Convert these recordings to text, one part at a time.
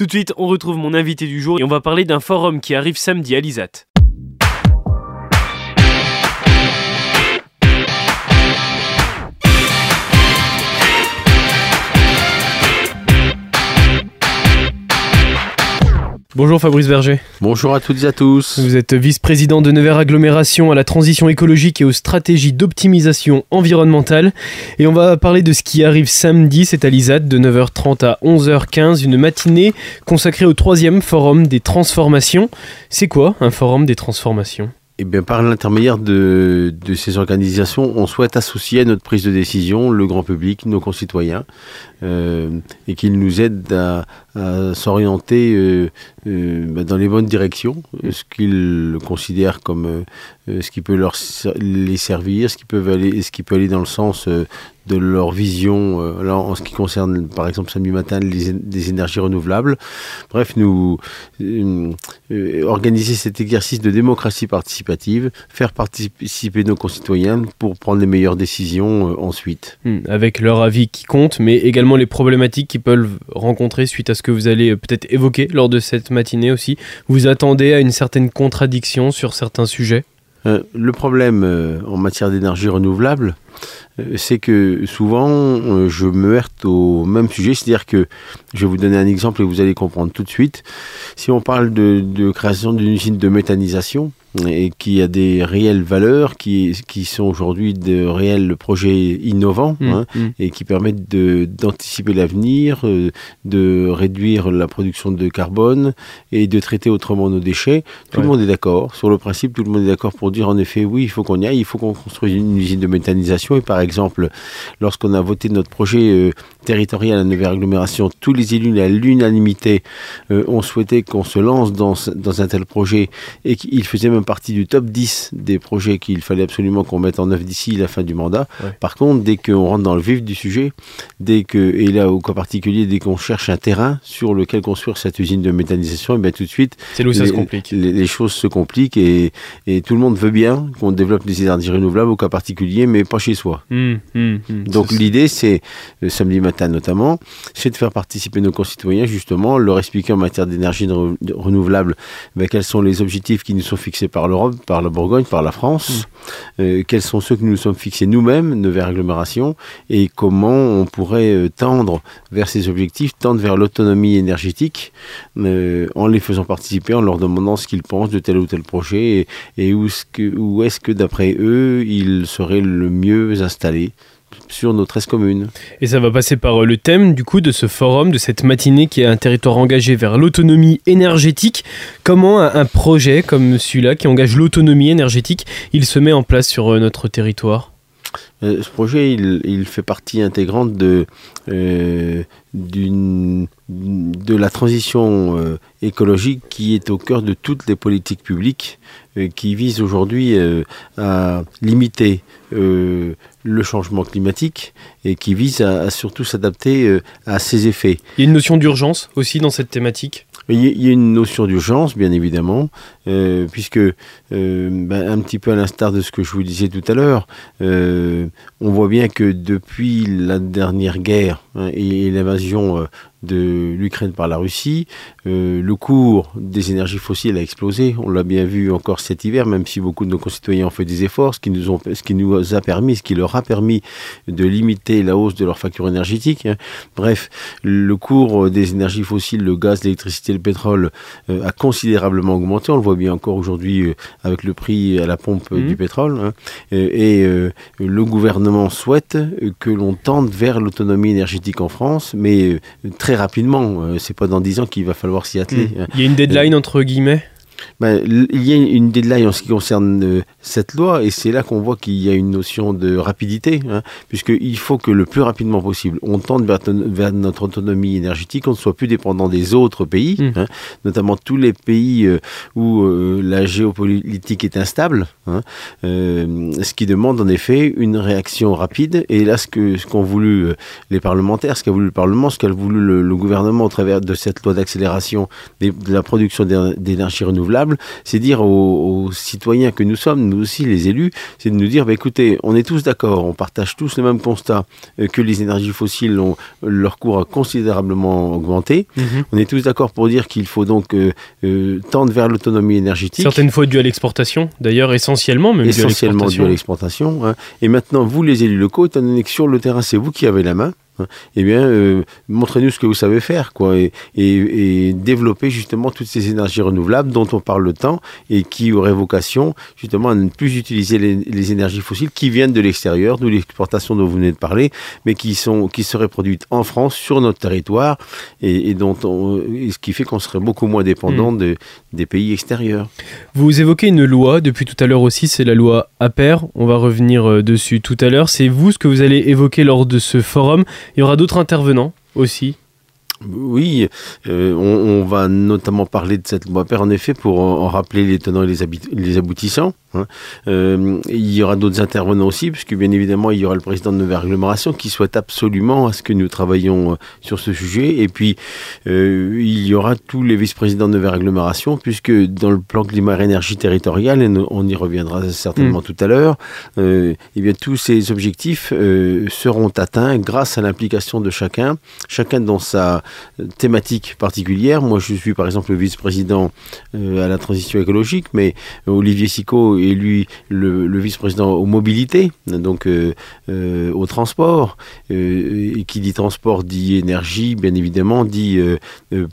Tout de suite, on retrouve mon invité du jour et on va parler d'un forum qui arrive samedi à l'ISAT. Bonjour Fabrice Berger. Bonjour à toutes et à tous. Vous êtes vice-président de Nevers Agglomération à la transition écologique et aux stratégies d'optimisation environnementale. Et on va parler de ce qui arrive samedi, c'est à l'ISAT de 9h30 à 11h15, une matinée consacrée au troisième forum des transformations. C'est quoi un forum des transformations? Eh bien, par l'intermédiaire de, de, ces organisations, on souhaite associer à notre prise de décision le grand public, nos concitoyens, euh, et qu'ils nous aident à, à s'orienter euh, euh, bah, dans les bonnes directions, ce qu'ils considèrent comme euh, ce qui peut leur, les servir, ce qui, peut aller, ce qui peut aller dans le sens euh, de leur vision euh, en ce qui concerne par exemple samedi matin les, des énergies renouvelables. Bref, nous euh, organiser cet exercice de démocratie participative, faire participer nos concitoyens pour prendre les meilleures décisions euh, ensuite. Mmh, avec leur avis qui compte, mais également les problématiques qu'ils peuvent rencontrer suite à ce que vous allez peut-être évoquer lors de cette matinée aussi. Vous attendez à une certaine contradiction sur certains sujets? Euh, le problème euh, en matière d'énergie renouvelable, euh, c'est que souvent je me heurte au même sujet, c'est-à-dire que je vais vous donner un exemple et vous allez comprendre tout de suite. Si on parle de création d'une usine de méthanisation, et qui a des réelles valeurs, qui, qui sont aujourd'hui de réels projets innovants mmh, hein, mmh. et qui permettent d'anticiper l'avenir, euh, de réduire la production de carbone et de traiter autrement nos déchets. Tout ouais. le monde est d'accord. Sur le principe, tout le monde est d'accord pour dire en effet, oui, il faut qu'on y aille, il faut qu'on construise une usine de méthanisation. Et par exemple, lorsqu'on a voté notre projet euh, territorial à Nouvelle Agglomération, tous les élus à l'unanimité euh, ont souhaité qu'on se lance dans, dans un tel projet et qu'il faisait même partie du top 10 des projets qu'il fallait absolument qu'on mette en œuvre d'ici la fin du mandat. Ouais. Par contre, dès qu'on rentre dans le vif du sujet, dès que, et là au cas particulier, dès qu'on cherche un terrain sur lequel construire cette usine de méthanisation, et bien tout de suite, c'est ça se complique. Les, les, choses se compliquent et, et, tout le monde veut bien qu'on développe des énergies renouvelables au cas particulier, mais pas chez soi. Mmh, mmh, mmh. Donc l'idée, c'est le samedi matin notamment, c'est de faire participer nos concitoyens justement, leur expliquer en matière d'énergie renouvelable ben, quels sont les objectifs qui nous sont fixés par l'Europe, par la Bourgogne, par la France, mmh. euh, quels sont ceux que nous nous sommes fixés nous-mêmes, nos agglomérations, et comment on pourrait euh, tendre vers ces objectifs, tendre vers l'autonomie énergétique, euh, en les faisant participer, en leur demandant ce qu'ils pensent de tel ou tel projet, et, et où est-ce que, est que d'après eux, ils seraient le mieux installés sur nos 13 communes. Et ça va passer par le thème du coup de ce forum, de cette matinée qui est un territoire engagé vers l'autonomie énergétique. Comment un projet comme celui-là qui engage l'autonomie énergétique, il se met en place sur notre territoire? Euh, ce projet, il, il, fait partie intégrante de, euh, de la transition euh, écologique qui est au cœur de toutes les politiques publiques qui visent aujourd'hui à limiter le changement climatique et qui visent à, à surtout s'adapter à ses effets. Il y a une notion d'urgence aussi dans cette thématique? Il y a une notion d'urgence, bien évidemment, euh, puisque, euh, ben, un petit peu à l'instar de ce que je vous disais tout à l'heure, euh, on voit bien que depuis la dernière guerre hein, et l'invasion de l'Ukraine par la Russie, euh, le cours des énergies fossiles a explosé. On l'a bien vu encore cet hiver, même si beaucoup de nos concitoyens ont fait des efforts, ce qui nous, ont, ce qui nous a permis, ce qui leur a permis de limiter la hausse de leur facture énergétique. Hein. Bref, le cours des énergies fossiles, le gaz, l'électricité, le pétrole, euh, a considérablement augmenté. On le voit bien encore aujourd'hui euh, avec le prix à la pompe mmh. du pétrole. Hein. Et, le gouvernement souhaite que l'on tende vers l'autonomie énergétique en France, mais très rapidement. Euh, c'est pas dans 10 ans qu'il va falloir s'y atteler. Mmh. Il y a une deadline euh, entre guillemets? Ben, il y a une deadline en ce qui concerne euh, cette loi et c'est là qu'on voit qu'il y a une notion de rapidité, hein, puisqu'il faut que le plus rapidement possible, on tente vers, vers, notre autonomie énergétique, on ne soit plus dépendant des autres pays, mmh. hein, notamment tous les pays euh, où euh, la géopolitique est instable, hein, ce qui demande en effet une réaction rapide. Et là, ce qu'ont ce qu'ont voulu les parlementaires, ce qu'a voulu le Parlement, ce qu'a voulu le, le, gouvernement au travers de cette loi d'accélération de la production d'énergie renouvelable, c'est dire aux, citoyens que nous sommes, nous aussi les élus, c'est de nous dire, bah, écoutez, on est tous d'accord, on partage tous le même constat euh, que les énergies fossiles ont leur cours a considérablement augmenté. Mhm. On est tous d'accord pour dire qu'il faut donc euh, euh, tendre vers l'autonomie énergétique. Certaines fois dû à l'exportation, d'ailleurs essentiellement même essentiellement dû à l'exportation. Hein. Et maintenant, vous les élus locaux, étant donné que sur le terrain c'est vous qui avez la main, eh bien, euh, montrez-nous ce que vous savez faire, quoi, et, et, développer justement toutes ces énergies renouvelables dont on parle le temps et qui auraient vocation justement à ne plus utiliser les, énergies fossiles qui viennent de l'extérieur, d'où l'exportation dont vous venez de parler, mais qui sont qui seraient produites en France sur notre territoire et, dont on, ce qui fait qu'on serait beaucoup moins dépendant hmm. de, des pays extérieurs. Vous évoquez une loi depuis tout à l'heure aussi, c'est la loi APER. On va revenir euh, dessus tout à l'heure. C'est vous ce que vous allez évoquer lors de ce forum. Il y aura d'autres intervenants aussi oui, euh, on, va notamment parler de cette loi PER en effet pour en, rappeler les tenants et les aboutissants. Hein. Euh, il y aura d'autres intervenants aussi, puisque bien évidemment, il y aura le président de Nouvelle Agglomération qui souhaite absolument à ce que nous travaillions euh, sur ce sujet. Et puis, euh, il y aura tous les vice-présidents de Nouvelle Agglomération, puisque dans le plan climat-énergie territorial, et on y reviendra certainement mm. tout à l'heure, eh bien, tous ces objectifs seront atteints grâce à l'implication de chacun, chacun dans sa thématique particulière. Moi, je suis par exemple le vice-président à la transition écologique, mais Olivier Sicot élu le, le vice-président aux mobilités, donc euh, euh, au transport. Euh, et qui dit transport dit énergie, bien évidemment, dit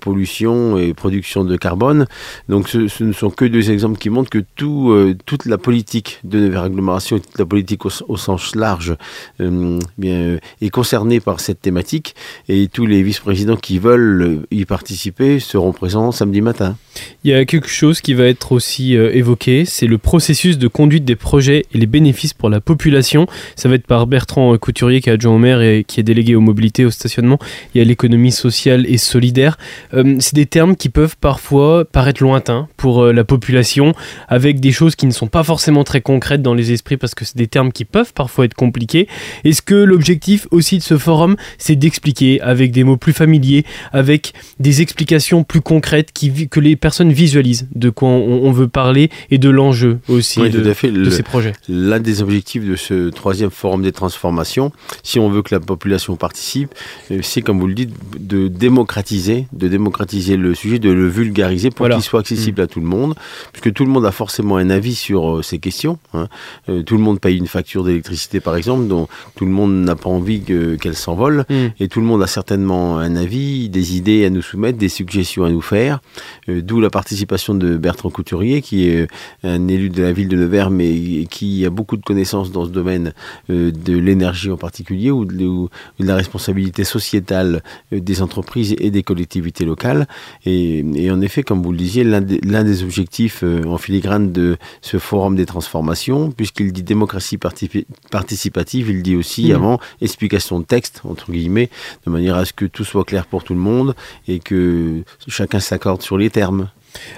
pollution et production de carbone. Donc ce, ne sont que deux exemples qui montrent que tout, toute la politique de agglomération, toute la politique au, sens large bien, est concernée par cette thématique. Et tous les vice-présidents qui veulent y participer seront présents samedi matin. Il y a quelque chose qui va être aussi évoqué, c'est le processus de conduite des projets et les bénéfices pour la population. Ça va être par Bertrand Couturier, qui est adjoint au maire et qui est délégué aux mobilités, au stationnement et à l'économie sociale et solidaire. Euh, c'est des termes qui peuvent parfois paraître lointains pour euh, la population, avec des choses qui ne sont pas forcément très concrètes dans les esprits, parce que c'est des termes qui peuvent parfois être compliqués. Est-ce que l'objectif aussi de ce forum, c'est d'expliquer avec des mots plus familiers, avec des explications plus concrètes que les personnes visualisent de quoi on, on veut parler et de l'enjeu aussi oui, de, tout à fait. de ces projets. L'un des objectifs de ce troisième forum des transformations, si on veut que la population participe, euh, c'est comme vous le dites, de démocratiser, de démocratiser le sujet, de le vulgariser pour qu'il soit accessible mm. à tout le monde, puisque tout le monde a forcément un avis sur euh, ces questions. Hein. Euh, tout le monde paye une facture d'électricité, par exemple, dont tout le monde n'a pas envie qu'elle s'envole, mm. et tout le monde a certainement un avis, des idées à nous soumettre, des suggestions à nous faire. D'où la participation de Bertrand Couturier, qui est un élu de la ville de Nevers, mais qui a beaucoup de connaissances dans ce domaine euh, de l'énergie en particulier ou de, la responsabilité sociétale euh, des entreprises et des collectivités locales. Et, en effet, comme vous le disiez, l'un des, objectifs euh, en filigrane de ce forum des transformations, puisqu'il dit démocratie participative, il dit aussi mmh. avant explication de texte, entre guillemets, de manière à ce que tout soit clair pour tout le monde et que chacun s'accorde sur les termes.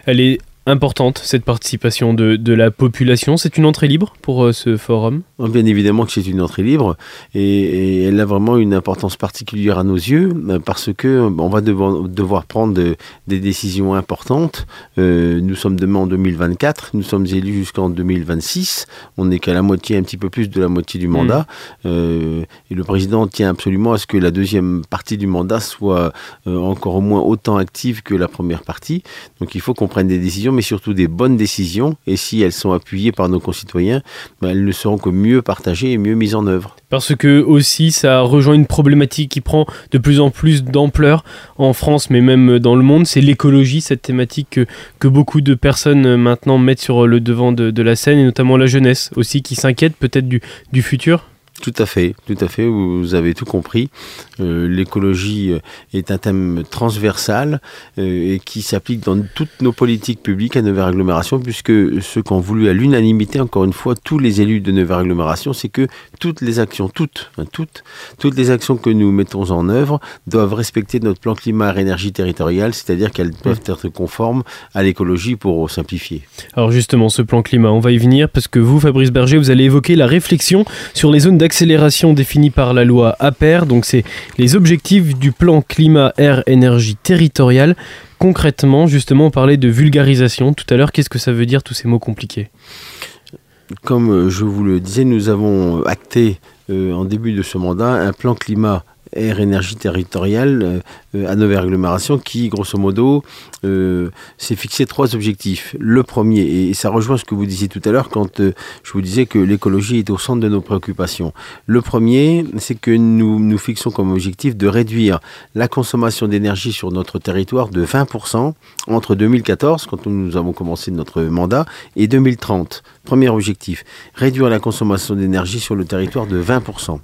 Elle est importante, cette participation de, de la population. C'est une entrée libre pour euh, ce forum? Bien évidemment que c'est une entrée libre et, elle a vraiment une importance particulière à nos yeux euh, parce que euh, on va devoir, devoir prendre des décisions importantes. nous sommes demain en 2024, nous sommes élus jusqu'en 2026. On n'est qu'à la moitié, un petit peu plus de la moitié du mandat. Mm. et le président tient absolument à ce que la deuxième partie du mandat soit encore au moins autant active que la première partie. Donc il faut qu'on prenne des décisions mais surtout des bonnes décisions. Et si elles sont appuyées par nos concitoyens, ben, elles ne seront que mieux partagées et mieux mises en œuvre. Parce que aussi, ça rejoint une problématique qui prend de plus en plus d'ampleur en France, mais même dans le monde. C'est l'écologie, cette thématique que, beaucoup de personnes euh, maintenant mettent sur le devant de, la scène, et notamment la jeunesse aussi, qui s'inquiète peut-être du, du futur. Tout à fait, tout à fait, vous avez tout compris. Euh, l'écologie euh, est un thème transversal euh, et qui s'applique dans toutes nos politiques publiques à Nouvelle Agglomération, puisque ceux qui ont voulu à l'unanimité, encore une fois, tous les élus de Nouvelle Agglomération, c'est que toutes les actions, toutes, hein, toutes, toutes les actions que nous mettons en œuvre doivent respecter notre plan climat-énergie territoriale, c'est-à-dire qu'elles doivent être conformes à l'écologie pour simplifier. Alors justement, ce plan climat, on va y venir, parce que vous, Fabrice Berger, vous allez évoquer la réflexion sur les zones d'action d'accélération définis par la loi APER, donc c'est les objectifs du plan climat, air, énergie territorial. Concrètement, justement, on parlait de vulgarisation tout à l'heure. Qu'est-ce que ça veut dire tous ces mots compliqués? Comme euh, je vous le disais, nous avons acté euh, en début de ce mandat un plan climat Air Énergie Territoriale euh, à Nouvelle Agglomération qui, grosso modo, euh, s'est fixé trois objectifs. Le premier, et ça rejoint ce que vous disiez tout à l'heure quand euh, je vous disais que l'écologie est au centre de nos préoccupations. Le premier, c'est que nous nous fixons comme objectif de réduire la consommation d'énergie sur notre territoire de 20% entre 2014, quand nous avons commencé notre mandat, et 2030. Premier objectif, réduire la consommation d'énergie sur le territoire de 20%.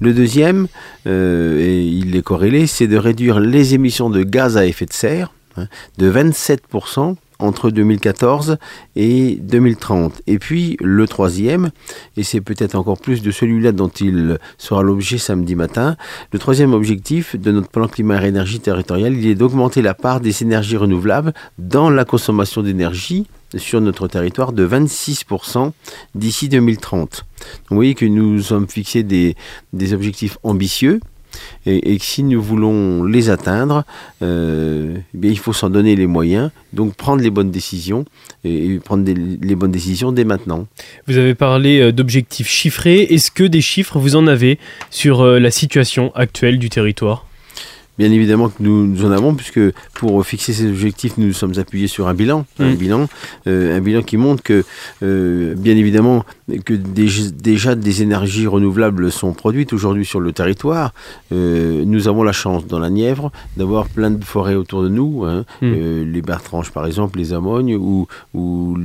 Le deuxième, et il est corrélé, c'est de les émissions de gaz à effet de serre hein, de 27% entre 2014 et 2030. Et puis le troisième, et c'est peut-être encore plus de celui-là dont il sera l'objet samedi matin, le troisième objectif de notre plan climat et énergie territoriale, il est d'augmenter la part des énergies renouvelables dans la consommation d'énergie sur notre territoire de 26% d'ici 2030. vous voyez que nous sommes fixés des objectifs ambitieux, et, si nous voulons les atteindre, euh, eh bien, il faut s'en donner les moyens, donc prendre les bonnes décisions et, prendre les bonnes décisions dès maintenant. Vous avez parlé euh, d'objectifs chiffrés. Est-ce que des chiffres vous en avez sur euh, la situation actuelle du territoire? Bien évidemment que nous, en avons, puisque pour fixer ces objectifs, nous nous sommes appuyés sur un bilan, un mm. bilan, euh, un bilan qui montre que, euh, bien évidemment, que déjà des énergies renouvelables sont produites aujourd'hui sur le territoire. Euh, nous avons la chance dans la Nièvre d'avoir plein de forêts autour de nous, hein. mm. les Bertranges par exemple, les Amognes, ou, ou,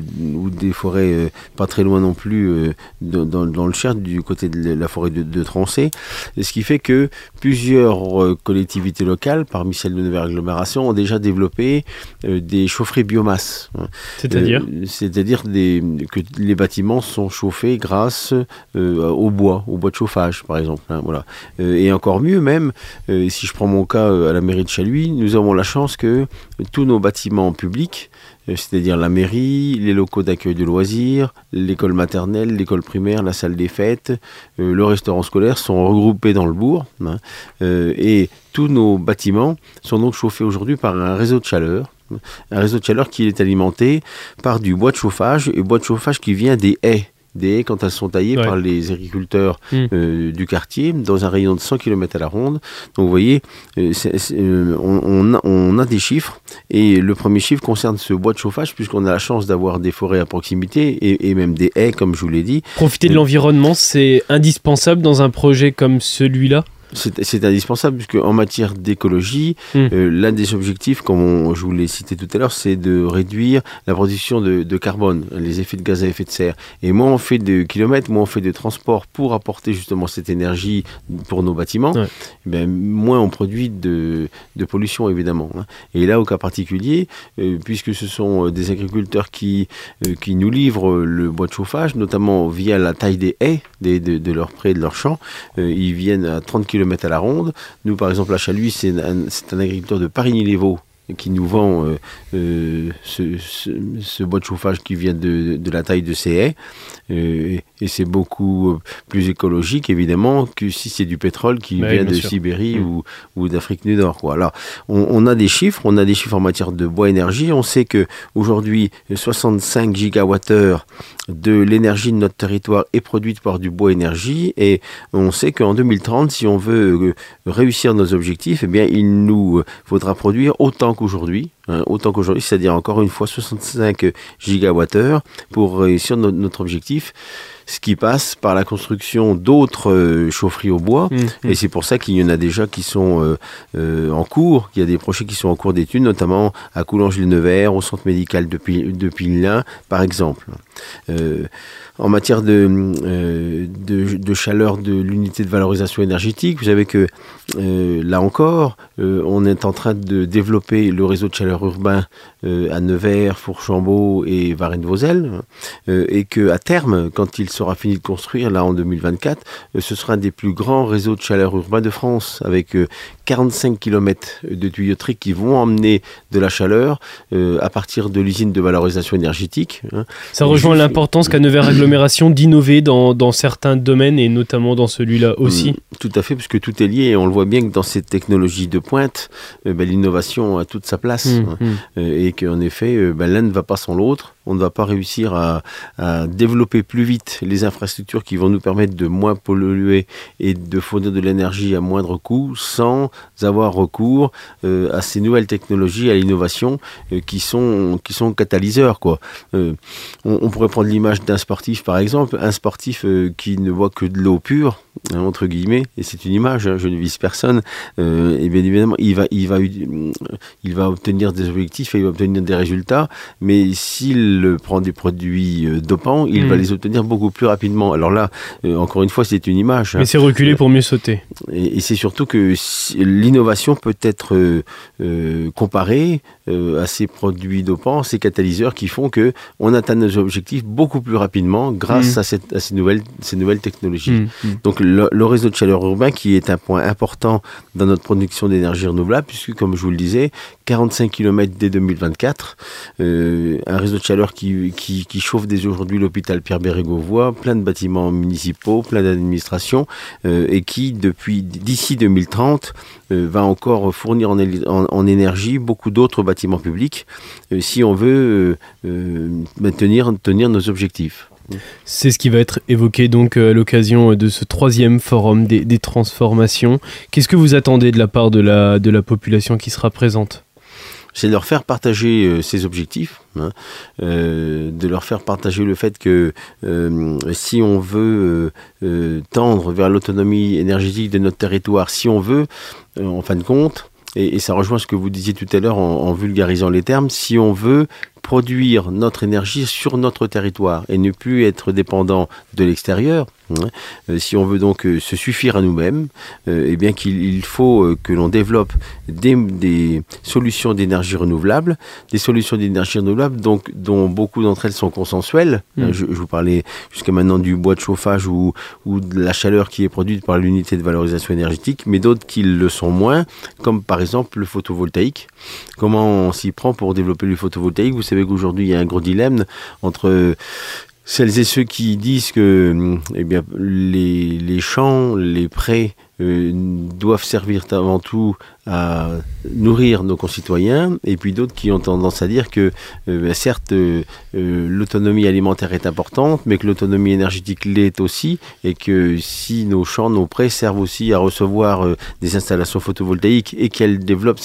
des forêts pas très loin non plus dans, le Cher, du côté de la forêt de, de Trancé, ce qui fait que plusieurs collectivités locales, parmi celles de nouvelle agglomération, ont déjà développé euh, des chaufferies biomasse. Hein. C'est-à-dire euh, C'est-à-dire que les bâtiments sont chauffés grâce euh, au bois, au bois de chauffage, par exemple. Hein, voilà. et encore mieux même, si je prends mon cas à la mairie de Chaluis, nous avons la chance que tous nos bâtiments publics c'est-à-dire la mairie, les locaux d'accueil de loisirs, l'école maternelle, l'école primaire, la salle des fêtes, euh, le restaurant scolaire sont regroupés dans le bourg. Hein. Euh, et tous nos bâtiments sont donc chauffés aujourd'hui par un réseau de chaleur. Un réseau de chaleur qui est alimenté par du bois de chauffage et bois de chauffage qui vient des haies des haies quand elles sont taillées par les agriculteurs hmm. euh, du quartier dans un rayon de 100 km à la ronde. Donc vous voyez, euh, euh, on, a, des chiffres et le premier chiffre concerne ce bois de chauffage puisqu'on a la chance d'avoir des forêts à proximité et, et, même des haies comme je vous l'ai dit. Profiter de l'environnement, c'est indispensable dans un projet comme celui-là? C'est indispensable puisque en matière d'écologie, hmm. euh, l'un des objectifs, comme je vous l'ai cité tout à l'heure, c'est de réduire la production de, carbone, les effets de gaz à effet de serre. Et moins on fait de kilomètres, moins on fait de transport pour apporter justement cette énergie pour nos bâtiments, eh moins on produit de, pollution évidemment. Hein. Et là, au cas particulier, euh, puisque ce sont euh, des agriculteurs qui, qui nous livrent le bois de chauffage, notamment via la taille des haies de, de leurs prés, de leurs champs, ils viennent à 30 km mettre à la ronde. Nous, par exemple, à Chaluis, c'est un, un, agriculteur de Parigny-les-Vaux qui nous vend euh, euh, ce, bois de chauffage qui vient de, la taille de ces haies. Euh, et c'est beaucoup plus écologique, évidemment, que si c'est du pétrole qui vient de Sibérie mm. ou, ou d'Afrique du Nord. Quoi. Alors, on, a des chiffres, on a des chiffres en matière de bois énergie. On sait que aujourd'hui 65 gigawattheures de l'énergie de notre territoire est produite par du bois énergie. Et on sait qu'en 2030, si on veut réussir nos objectifs, eh bien, il nous faudra produire autant aujourd'hui, hein, autant qu'aujourd'hui, c'est-à-dire encore une fois 65 gigawattheures pour réussir notre objectif ce qui passe par la construction d'autres euh, chaufferies au bois. Mmh, mmh. Et c'est pour ça qu'il y en a déjà qui sont euh, euh, en cours, qu'il y a des projets qui sont en cours d'études, notamment à Coulanges-le-Nevers, au centre médical de, de Pinelin, par exemple. En matière de, de, chaleur de l'unité de valorisation énergétique, vous savez que là encore, on est en train de développer le réseau de chaleur urbain à Nevers, Fourchambault et Varennes-Vauzelles, et qu'à terme, quand il sera fini de construire, là en 2024, ce sera un des plus grands réseaux de chaleur urbain de France, avec 45 km de tuyauterie qui vont emmener de la chaleur à partir de l'usine de valorisation énergétique. Hein. Ça rejoint l'importance qu'a Nevers D'innover dans, dans, certains domaines et notamment dans celui-là aussi. Mm, tout à fait, puisque tout est lié et on le voit bien que dans cette technologie de pointe, ben, l'innovation a toute sa place mm, hein. mm. et qu'en effet, ben, l'un ne va pas sans l'autre on ne va pas réussir à, développer plus vite les infrastructures qui vont nous permettre de moins polluer et de fournir de l'énergie à moindre coût sans avoir recours euh, à ces nouvelles technologies, à l'innovation euh, qui, sont, qui sont catalyseurs. Quoi. Euh, on, pourrait prendre l'image d'un sportif par exemple, un sportif qui ne voit que de l'eau pure, hein, entre guillemets, et c'est une image, hein, je ne vise personne, et bien évidemment il va, il, va, il va obtenir des objectifs et il va obtenir des résultats, mais s'il prend des produits euh, dopants, il va hmm. les obtenir beaucoup plus rapidement. Alors là, euh, encore une fois, c'est une image. Hein. Mais c'est reculé pour mieux sauter. Et, c'est surtout que l'innovation peut être euh, comparée à ces produits dopants, ces catalyseurs qui font que on atteint nos objectifs beaucoup plus rapidement grâce hmm. à, cette, ces, nouvelles, ces nouvelles technologies. Hmm, Donc le, le, réseau de chaleur urbain qui est un point important dans notre production d'énergie renouvelable, puisque comme je vous le disais, 45 km dès 2024, un réseau de chaleur qui, qui, chauffe dès aujourd'hui l'hôpital Pierre Bérégovoy, plein de bâtiments municipaux, plein d'administrations, euh, et qui, depuis d'ici 2030, euh, va encore fournir en, énergie beaucoup d'autres bâtiments publics, euh, si on veut maintenir tenir nos objectifs. C'est ce qui va être évoqué donc à l'occasion de ce troisième forum des, transformations. Qu'est-ce que vous attendez de la part de la, de la population qui sera présente? C'est de leur faire partager euh, ces objectifs, hein, euh, de leur faire partager le fait que euh, si on veut tendre vers l'autonomie énergétique de notre territoire, si on veut, en fin de compte, et, ça rejoint ce que vous disiez tout à l'heure en, vulgarisant les termes, si on veut produire notre énergie sur notre territoire et ne plus être dépendant de l'extérieur, si on veut donc euh, se suffire à nous-mêmes, euh, eh bien qu'il faut que l'on développe des, solutions d'énergie renouvelable, des solutions d'énergie renouvelable donc, dont beaucoup d'entre elles sont consensuelles. Mm. Je, vous parlais jusqu'à maintenant du bois de chauffage ou, ou de la chaleur qui est produite par l'unité de valorisation énergétique, mais d'autres qui le sont moins, comme par exemple le photovoltaïque. Comment on s'y prend pour développer le photovoltaïque? Vous savez qu'aujourd'hui il y a un gros dilemme entre celles et ceux qui disent que eh bien, les, les champs, les prés euh, doivent servir avant tout à nourrir nos concitoyens, et puis d'autres qui ont tendance à dire que, euh, ben, certes, euh, l'autonomie alimentaire est importante, mais que l'autonomie énergétique l'est aussi, et que si nos champs, nos prés servent aussi à recevoir des installations photovoltaïques et qu'elles développent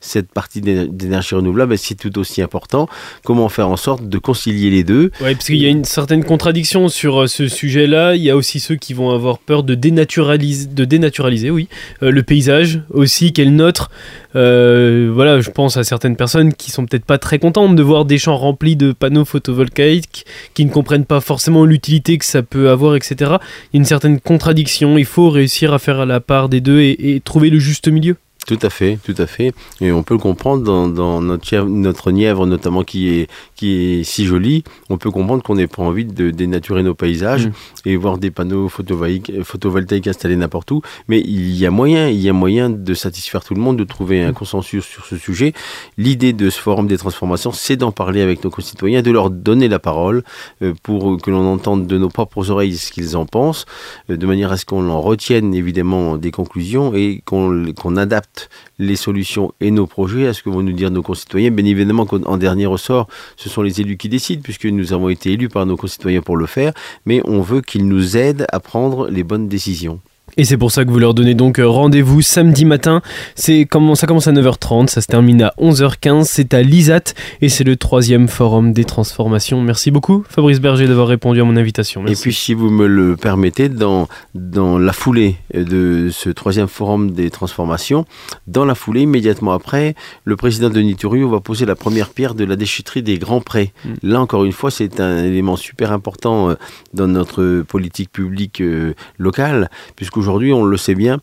cette partie d'énergie renouvelable, ben, c'est tout aussi important. Comment faire en sorte de concilier les deux? Oui, parce qu'il y a une certaine contradiction sur ce sujet-là. Il y a aussi ceux qui vont avoir peur de dénaturaliser, de dénaturaliser oui. Euh, le paysage aussi, quel notre. Euh, voilà, je pense à certaines personnes qui sont peut-être pas très contentes de voir des champs remplis de panneaux photovoltaïques, qui ne comprennent pas forcément l'utilité que ça peut avoir, etc. Il y a une certaine contradiction. Il faut réussir à faire la part des deux et trouver le juste milieu. Tout à fait, tout à fait. Et on peut le comprendre dans, notre, notre Nièvre, notamment, qui est, qui est si jolie. On peut comprendre qu'on n'ait pas envie de dénaturer nos paysages mm. et voir des panneaux photovoltaïques, photovoltaïques installés n'importe où. Mais il y a moyen, il y a moyen de satisfaire tout le monde, de trouver un mm. consensus sur ce sujet. L'idée de ce forum des transformations, c'est d'en parler avec nos concitoyens, de leur donner la parole euh, pour que l'on entende de nos propres oreilles ce qu'ils en pensent, euh, de manière à ce qu'on en retienne évidemment des conclusions et qu'on adapte les solutions et nos projets à ce que vont nous dire nos concitoyens. Bien évidemment qu'en dernier ressort, ce sont les élus qui décident, puisque nous avons été élus par nos concitoyens pour le faire, mais on veut qu'ils nous aident à prendre les bonnes décisions. Et c'est pour ça que vous leur donnez donc euh, rendez-vous samedi matin. C'est ça commence à 9h30, ça se termine à 11h15. C'est à l'ISAT et c'est le troisième forum des transformations. Merci beaucoup, Fabrice Berger, d'avoir répondu à mon invitation. Et puis, si vous me le permettez, dans, dans la foulée de ce troisième forum des transformations, dans la foulée, immédiatement après, le président Denis Turiot va poser la première pierre de la déchetterie des grands prêts. Hmm. Là, encore une fois, c'est un élément super important euh, dans notre politique publique euh, locale, puisque puisqu'aujourd'hui, on le sait bien,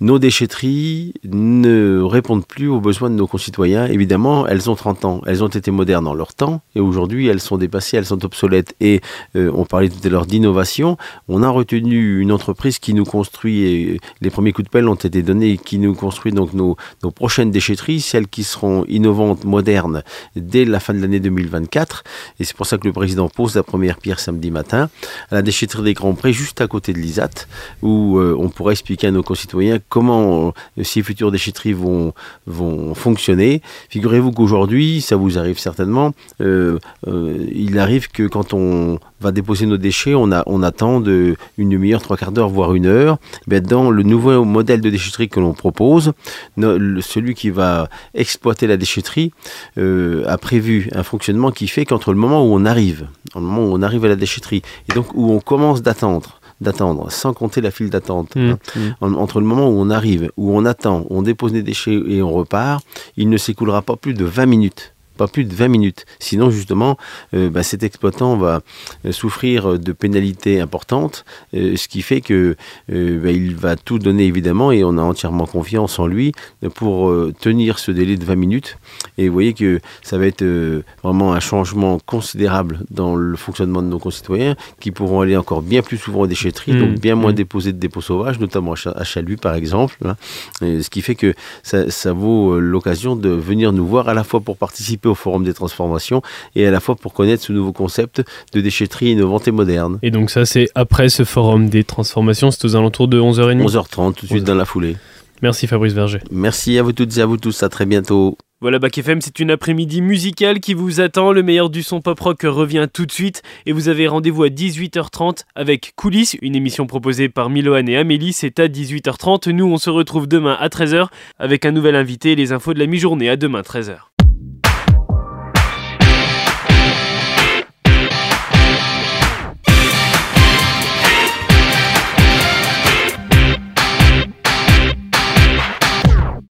nos déchetteries ne répondent plus aux besoins de nos concitoyens. Évidemment, elles ont 30 ans, elles ont été modernes dans leur temps, et aujourd'hui, elles sont dépassées, elles sont obsolètes. Et euh, on parlait tout à l'heure d'innovation. On a retenu une entreprise qui nous construit, et les premiers coups de pelle ont été donnés, qui nous construit donc nos, nos prochaines déchetteries, celles qui seront innovantes, modernes, dès la fin de l'année 2024. Et c'est pour ça que le président pose la première pierre samedi matin à la déchetterie des Grands Prés, juste à côté de l'ISAT, où euh, on pourra expliquer à nos concitoyens comment euh, ces futures déchetteries vont, fonctionner. Figurez-vous qu'aujourd'hui, ça vous arrive certainement, euh, il arrive que quand on va déposer nos déchets, on, attend une demi-heure, trois quarts d'heure, voire une heure. Eh dans le nouveau modèle de déchetterie que l'on propose, celui qui va exploiter la déchetterie a prévu un fonctionnement qui fait qu'entre le moment où on arrive, le moment où on arrive à la déchetterie, et donc où on commence d'attendre, d'attendre, sans compter la file d'attente. Mmh, hein. mmh. Entre le moment où on arrive, où on attend, où on dépose les déchets et on repart, il ne s'écoulera pas plus de 20 minutes pas plus de 20 minutes. Sinon, justement, euh, bah, cet exploitant va euh, souffrir de pénalités importantes, euh, ce qui fait que bah, il va tout donner évidemment et on a entièrement confiance en lui pour tenir ce délai de 20 minutes. Et vous voyez que ça va être vraiment un changement considérable dans le fonctionnement de nos concitoyens qui pourront aller encore bien plus souvent aux déchetteries, mmh, donc bien moins mmh. déposer de dépôts sauvages, notamment à Chalut par exemple. Hein. ce qui fait que ça, ça vaut l'occasion de venir nous voir à la fois pour participer au Forum des transformations et à la fois pour connaître ce nouveau concept de déchetterie innovante et moderne. Et donc ça, c'est après ce Forum des transformations, c'est aux alentours de 11h30 11h30, tout de suite dans la foulée. Merci Fabrice Verger. Merci à vous toutes et à vous tous, à très bientôt. Voilà Bac FM, c'est une après-midi musicale qui vous attend. Le meilleur du son pop rock revient tout de suite et vous avez rendez-vous à 18h30 avec Coulisses, une émission proposée par Miloan et Amélie. C'est à 18h30. Nous, on se retrouve demain à 13h avec un nouvel invité et les infos de la mi-journée. À demain 13h.